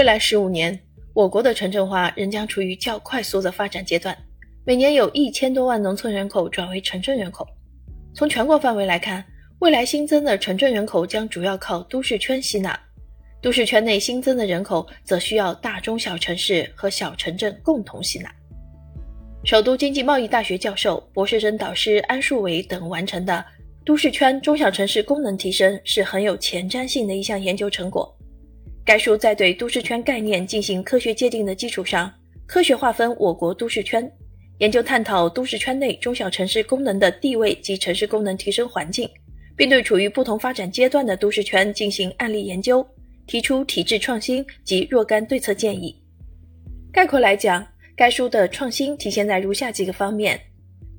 未来十五年，我国的城镇化仍将处于较快速的发展阶段，每年有一千多万农村人口转为城镇人口。从全国范围来看，未来新增的城镇人口将主要靠都市圈吸纳，都市圈内新增的人口则需要大中小城市和小城镇共同吸纳。首都经济贸易大学教授、博士生导师安树伟等完成的《都市圈中小城市功能提升》是很有前瞻性的一项研究成果。该书在对都市圈概念进行科学界定的基础上，科学划分我国都市圈，研究探讨都市圈内中小城市功能的地位及城市功能提升环境，并对处于不同发展阶段的都市圈进行案例研究，提出体制创新及若干对策建议。概括来讲，该书的创新体现在如下几个方面：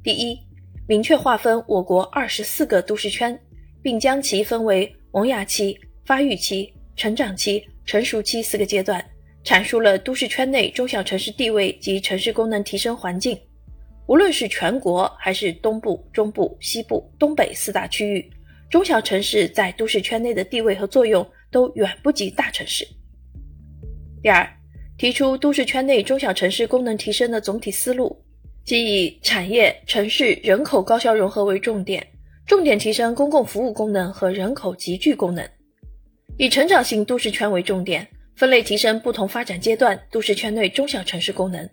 第一，明确划分我国二十四个都市圈，并将其分为萌芽期、发育期、成长期、成熟期四个阶段，阐述了都市圈内中小城市地位及城市功能提升环境。无论是全国还是东部、中部、西部、东北四大区域，中小城市在都市圈内的地位和作用都远不及大城市。第二。提出都市圈内中小城市功能提升的总体思路，即以产业、城市、人口高效融合为重点，重点提升公共服务功能和人口集聚功能；以成长型都市圈为重点，分类提升不同发展阶段都市圈内中小城市功能；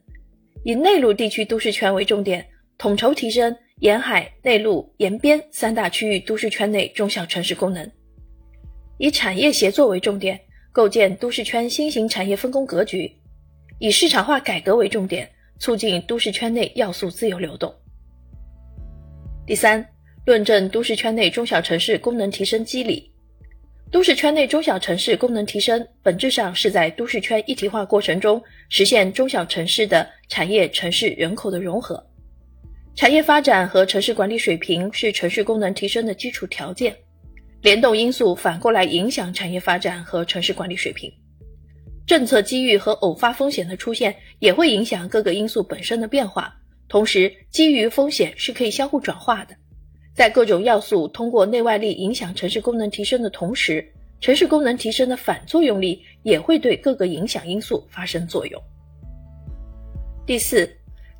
以内陆地区都市圈为重点，统筹提升沿海、内陆、沿边三大区域都市圈内中小城市功能；以产业协作为重点。构建都市圈新型产业分工格局，以市场化改革为重点，促进都市圈内要素自由流动。第三，论证都市圈内中小城市功能提升机理。都市圈内中小城市功能提升，本质上是在都市圈一体化过程中实现中小城市的产业、城市、人口的融合。产业发展和城市管理水平是城市功能提升的基础条件。联动因素反过来影响产业发展和城市管理水平，政策机遇和偶发风险的出现也会影响各个因素本身的变化。同时，机遇风险是可以相互转化的。在各种要素通过内外力影响城市功能提升的同时，城市功能提升的反作用力也会对各个影响因素发生作用。第四，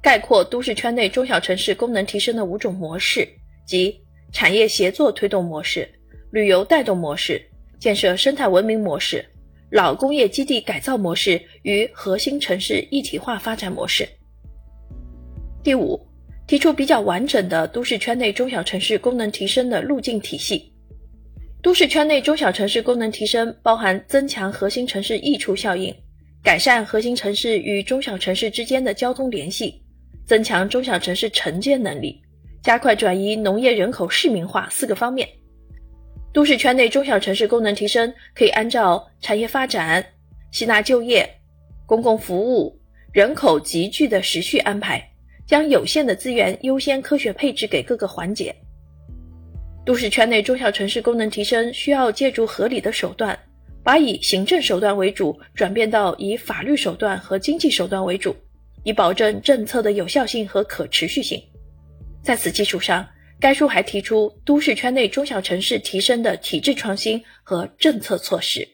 概括都市圈内中小城市功能提升的五种模式，即产业协作推动模式。旅游带动模式、建设生态文明模式、老工业基地改造模式与核心城市一体化发展模式。第五，提出比较完整的都市圈内中小城市功能提升的路径体系。都市圈内中小城市功能提升包含增强核心城市溢出效应、改善核心城市与中小城市之间的交通联系、增强中小城市承接能力、加快转移农业人口市民化四个方面。都市圈内中小城市功能提升，可以按照产业发展、吸纳就业、公共服务、人口集聚的时序安排，将有限的资源优先科学配置给各个环节。都市圈内中小城市功能提升，需要借助合理的手段，把以行政手段为主转变到以法律手段和经济手段为主，以保证政策的有效性和可持续性。在此基础上。该书还提出都市圈内中小城市提升的体制创新和政策措施。